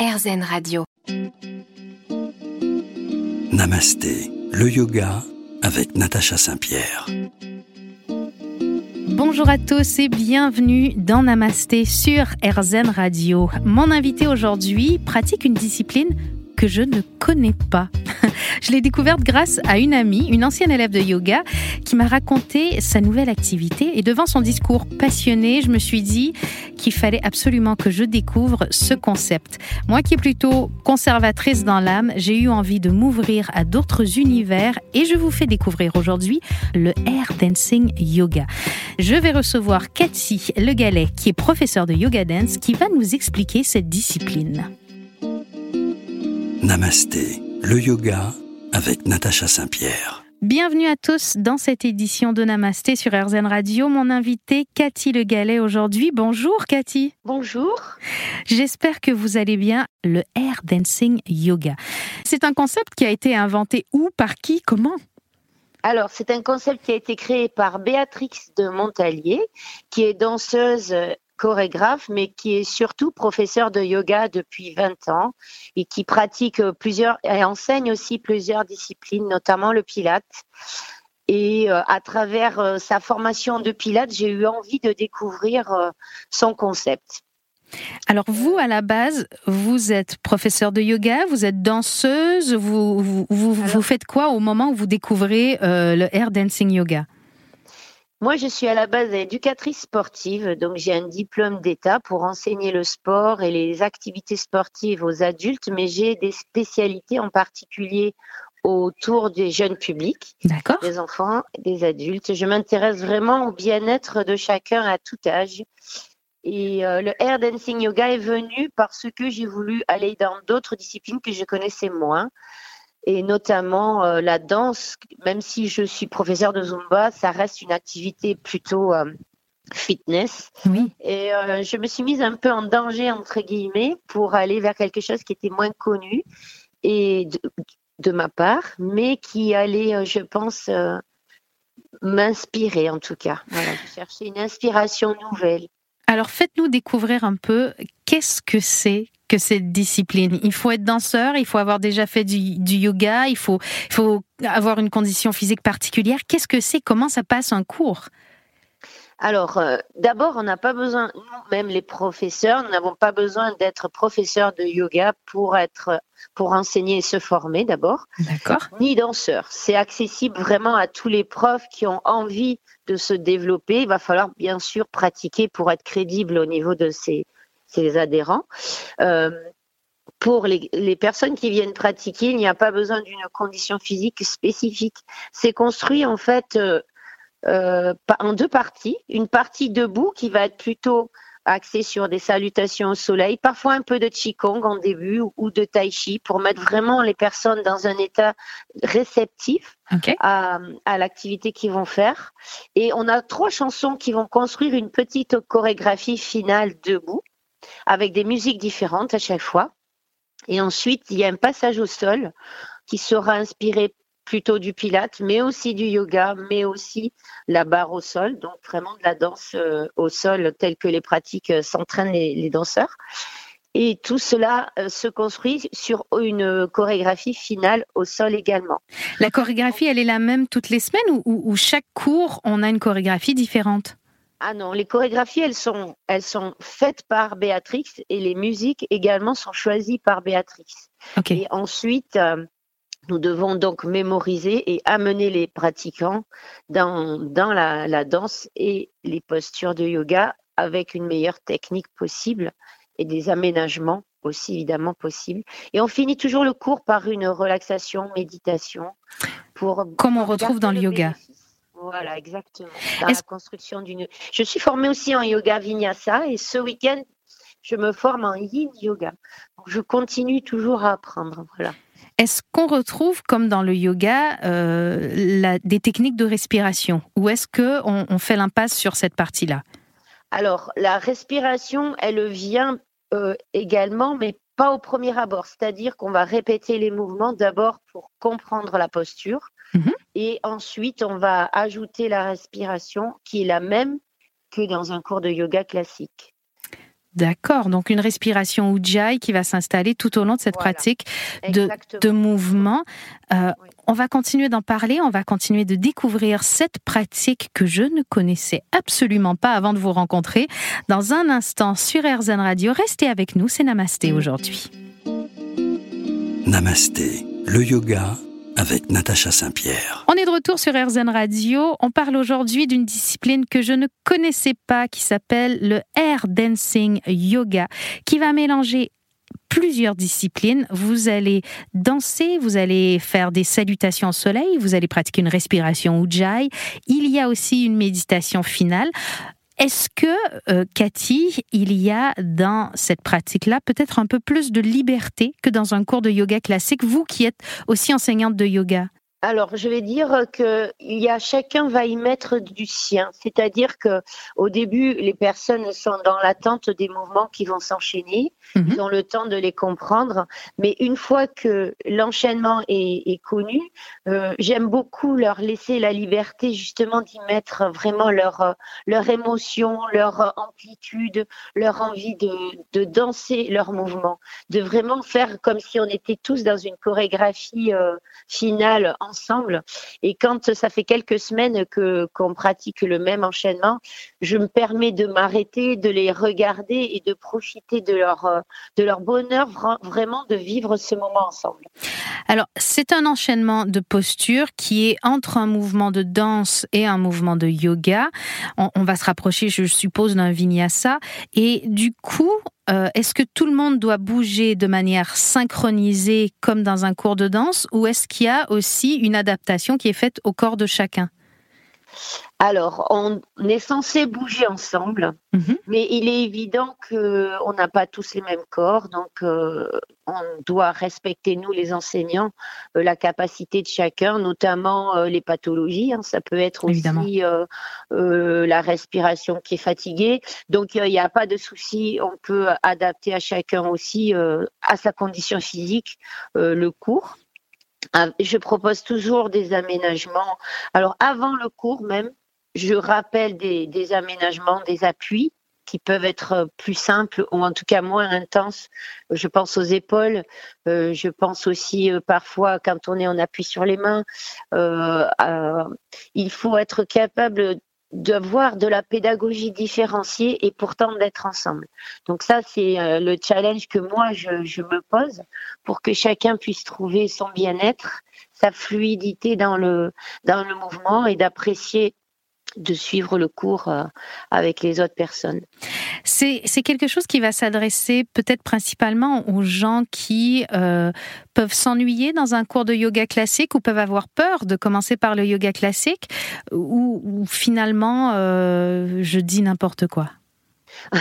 RZN Radio. Namasté, le yoga avec Natacha Saint-Pierre. Bonjour à tous et bienvenue dans Namasté sur RZN Radio. Mon invité aujourd'hui pratique une discipline que je ne connais pas. je l'ai découverte grâce à une amie, une ancienne élève de yoga, qui m'a raconté sa nouvelle activité. Et devant son discours passionné, je me suis dit qu'il fallait absolument que je découvre ce concept. Moi qui est plutôt conservatrice dans l'âme, j'ai eu envie de m'ouvrir à d'autres univers et je vous fais découvrir aujourd'hui le Air Dancing Yoga. Je vais recevoir Cathy Le Galet, qui est professeure de yoga dance, qui va nous expliquer cette discipline. Namasté, le yoga avec Natacha Saint-Pierre. Bienvenue à tous dans cette édition de Namasté sur RZN Radio. Mon invité Cathy Le Galet aujourd'hui. Bonjour Cathy. Bonjour. J'espère que vous allez bien. Le Air Dancing Yoga. C'est un concept qui a été inventé où, par qui, comment? Alors, c'est un concept qui a été créé par Béatrix de Montalier, qui est danseuse chorégraphe, mais qui est surtout professeur de yoga depuis 20 ans et qui pratique plusieurs et enseigne aussi plusieurs disciplines, notamment le pilate. Et euh, à travers euh, sa formation de pilate, j'ai eu envie de découvrir euh, son concept. Alors vous, à la base, vous êtes professeur de yoga, vous êtes danseuse, vous, vous, vous, faites quoi au moment où vous découvrez le air dancing yoga? Moi, je suis à la base éducatrice sportive, donc j'ai un diplôme d'État pour enseigner le sport et les activités sportives aux adultes, mais j'ai des spécialités en particulier autour des jeunes publics, des enfants, des adultes. Je m'intéresse vraiment au bien-être de chacun à tout âge. Et euh, le air dancing yoga est venu parce que j'ai voulu aller dans d'autres disciplines que je connaissais moins et notamment euh, la danse, même si je suis professeur de Zumba, ça reste une activité plutôt euh, fitness. Oui. Et euh, je me suis mise un peu en danger, entre guillemets, pour aller vers quelque chose qui était moins connu et de, ma part, mais qui allait, je pense, m'inspirer en tout cas. Voilà, je cherchais une inspiration nouvelle. Alors faites-nous découvrir un peu qu'est-ce que c'est que cette discipline Il faut être danseur, il faut avoir déjà fait du, yoga, il faut, il faut avoir une condition physique particulière. Qu'est-ce que c'est? Comment ça passe un cours? Alors, euh, d'abord, on n'a pas besoin, nous, même les professeurs, nous n'avons pas besoin d'être professeurs de yoga pour être, pour enseigner et se former d'abord. D'accord. Ni danseurs. C'est accessible vraiment à tous les profs qui ont envie de se développer. Il va falloir bien sûr pratiquer pour être crédible au niveau de ces, ses adhérents. Euh, pour les, personnes qui viennent pratiquer, il n'y a pas besoin d'une condition physique spécifique. C'est construit en fait euh, euh, en deux parties. Une partie debout qui va être plutôt axée sur des salutations au soleil, parfois un peu de qigong en début ou de tai chi pour mettre vraiment les personnes dans un état réceptif à, à l'activité qu'ils vont faire. Et on a trois chansons qui vont construire une petite chorégraphie finale debout avec des musiques différentes à chaque fois. Et ensuite, il y a un passage au sol qui sera inspiré plutôt du pilate, mais aussi du yoga, mais aussi la barre au sol, donc vraiment de la danse euh, au sol telle que les pratiques euh, s'entraînent les, danseurs. Et tout cela euh, se construit sur une chorégraphie finale au sol également. La chorégraphie, elle est la même toutes les semaines ou chaque cours, on a une chorégraphie différente? Ah non, les chorégraphies, elles sont, elles sont faites par Béatrix et les musiques également sont choisies par Béatrix. Et ensuite, euh, nous devons donc mémoriser et amener les pratiquants dans, dans la, la, danse et les postures de yoga avec une meilleure technique possible et des aménagements aussi évidemment possibles. Et on finit toujours le cours par une relaxation, méditation. Pour Comme on retrouve dans le yoga. Voilà, exactement. la construction d'une. Je suis formée aussi en yoga vinyasa et ce week-end, je me forme en yin yoga. je continue toujours à apprendre. Voilà. Est-ce qu'on retrouve, comme dans le yoga, euh, des techniques de respiration? Ou est-ce qu'on on fait l'impasse sur cette partie-là? Alors, la respiration, elle vient euh, également, mais pas au premier abord. C'est-à-dire qu'on va répéter les mouvements d'abord pour comprendre la posture. Mhm. Et ensuite, on va ajouter la respiration qui est la même que dans un cours de yoga classique. D'accord, donc une respiration Ujjayi qui va s'installer tout au long de cette pratique de, de, mouvement. Euh, on va continuer d'en parler, on va continuer de découvrir cette pratique que je ne connaissais absolument pas avant de vous rencontrer. Dans un instant sur RZN Radio, restez avec nous, c'est Namasté aujourd'hui. Namasté, le yoga avec Natacha Saint-Pierre. On est de retour sur RZN Radio. On parle aujourd'hui d'une discipline que je ne connaissais pas qui s'appelle le Air Dancing Yoga qui va mélanger plusieurs disciplines. Vous allez danser, vous allez faire des salutations au soleil, vous allez pratiquer une respiration Ujjayi. Il y a aussi une méditation finale. Est-ce que, euh, Cathy, il y a dans cette pratique-là peut-être un peu plus de liberté que dans un cours de yoga classique, vous qui êtes aussi enseignante de yoga? Alors, je vais dire que il y a chacun va y mettre du sien, c'est-à-dire que au début, les personnes sont dans l'attente des mouvements qui vont s'enchaîner, mhm. ils ont le temps de les comprendre, mais une fois que l'enchaînement est, connu, euh, j'aime beaucoup leur laisser la liberté justement d'y mettre vraiment leur leur émotion, leur amplitude, leur envie de, de danser leur mouvement, de vraiment faire comme si on était tous dans une chorégraphie euh, finale ensemble. Et quand ça fait quelques semaines que qu'on pratique le même enchaînement, je me permets de m'arrêter, de les regarder et de profiter de leur euh, de leur bonheur vraiment de vivre ce moment ensemble. Alors, c'est un enchaînement de postures qui est entre un mouvement de danse et un mouvement de yoga. On, on va se rapprocher, je suppose, d'un vinyasa. Et du coup, euh, est-ce que tout le monde doit bouger de manière synchronisée comme dans un cours de danse ou est-ce qu'il y a aussi une adaptation qui est faite au corps de chacun? Alors, on est censé bouger ensemble, mhm. mais il est évident qu'on n'a pas tous les mêmes corps, donc euh, on doit respecter, nous les enseignants, euh, la capacité de chacun, notamment euh, les pathologies. Hein. ça peut être aussi la respiration qui est fatiguée. Donc, il n'y a pas de souci, on peut adapter à chacun aussi, à sa condition physique, le cours. Ah, je propose toujours des aménagements. Alors, avant le cours même, je rappelle des, aménagements, des appuis qui peuvent être plus simples ou en tout cas moins intenses. Je pense aux épaules, euh, je pense aussi euh, parfois quand on est en appui sur les mains, euh, il faut être capable d'avoir de la pédagogie différenciée et pourtant d'être ensemble. Donc ça, c'est le challenge que moi, je, je, me pose pour que chacun puisse trouver son bien-être, sa fluidité dans le, dans le mouvement et d'apprécier de suivre le cours euh, avec les autres personnes. C'est quelque chose qui va s'adresser peut-être principalement aux gens qui euh, peuvent s'ennuyer dans un cours de yoga classique ou peuvent avoir peur de commencer par le yoga classique ou, finalement euh, je dis n'importe quoi.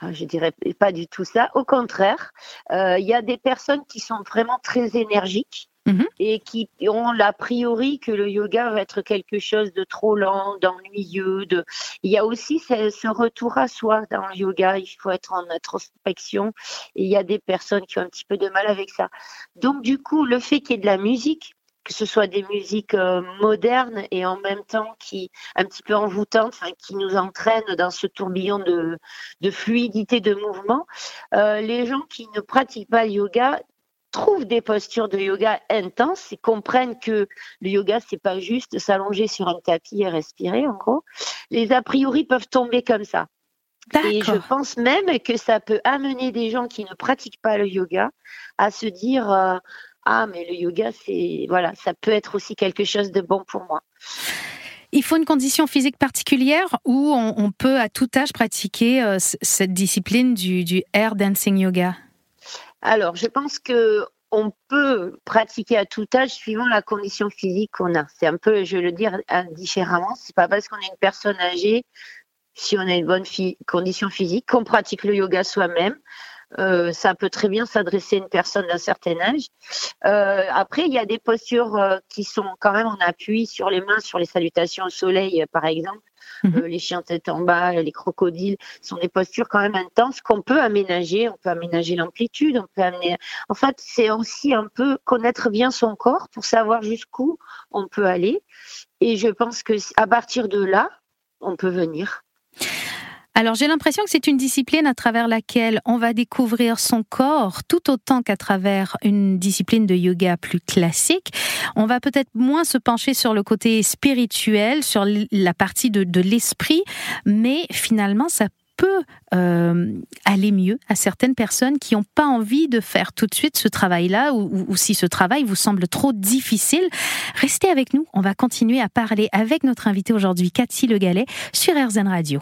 Ah, je dirais pas du tout ça. Au contraire, il y a des personnes qui sont vraiment très énergiques Mhm. et qui ont l'a priori que le yoga va être quelque chose de trop lent, d'ennuyeux. De... Il y a aussi ce, retour à soi dans le yoga. Il faut être en introspection. Et il y a des personnes qui ont un petit peu de mal avec ça. Donc du coup, le fait qu'il y ait de la musique, que ce soit des musiques euh, modernes et en même temps qui un petit peu envoûtantes, qui nous entraînent dans ce tourbillon de, de fluidité de mouvement. Euh, les gens qui ne pratiquent pas le yoga trouvent des postures de yoga intenses et comprennent que le yoga, c'est pas juste s'allonger sur un tapis et respirer, en gros. Les a priori peuvent tomber comme ça. Et je pense même que ça peut amener des gens qui ne pratiquent pas le yoga à se dire euh, ah mais le yoga c'est voilà ça peut être aussi quelque chose de bon pour moi. Il faut une condition physique particulière ou on, peut à tout âge pratiquer euh, cette discipline du, du air dancing yoga? Alors, je pense que on peut pratiquer à tout âge suivant la condition physique qu'on a. C'est un peu, je veux le dire différemment. C'est pas parce qu'on est une personne âgée, si on a une bonne condition physique, qu'on pratique le yoga soi-même. Euh, ça peut très bien s'adresser à une personne d'un certain âge. Euh, après, il y a des postures euh, qui sont quand même en appui sur les mains, sur les salutations au soleil, par exemple. Mhm. les chiens tête en bas, les crocodiles, sont des postures quand même intenses qu'on peut aménager. On peut aménager l'amplitude, on peut amener. En fait, c'est aussi un peu connaître bien son corps pour savoir jusqu'où on peut aller. Et je pense que à partir de là, on peut venir. Alors j'ai l'impression que c'est une discipline à travers laquelle on va découvrir son corps tout autant qu'à travers une discipline de yoga plus classique. On va peut-être moins se pencher sur le côté spirituel, sur la partie de, de l'esprit, mais finalement ça peut euh, aller mieux à certaines personnes qui n'ont pas envie de faire tout de suite ce travail-là ou, ou, si ce travail vous semble trop difficile. Restez avec nous, on va continuer à parler avec notre invité aujourd'hui, Cathy Le Gallet, sur RZN Radio.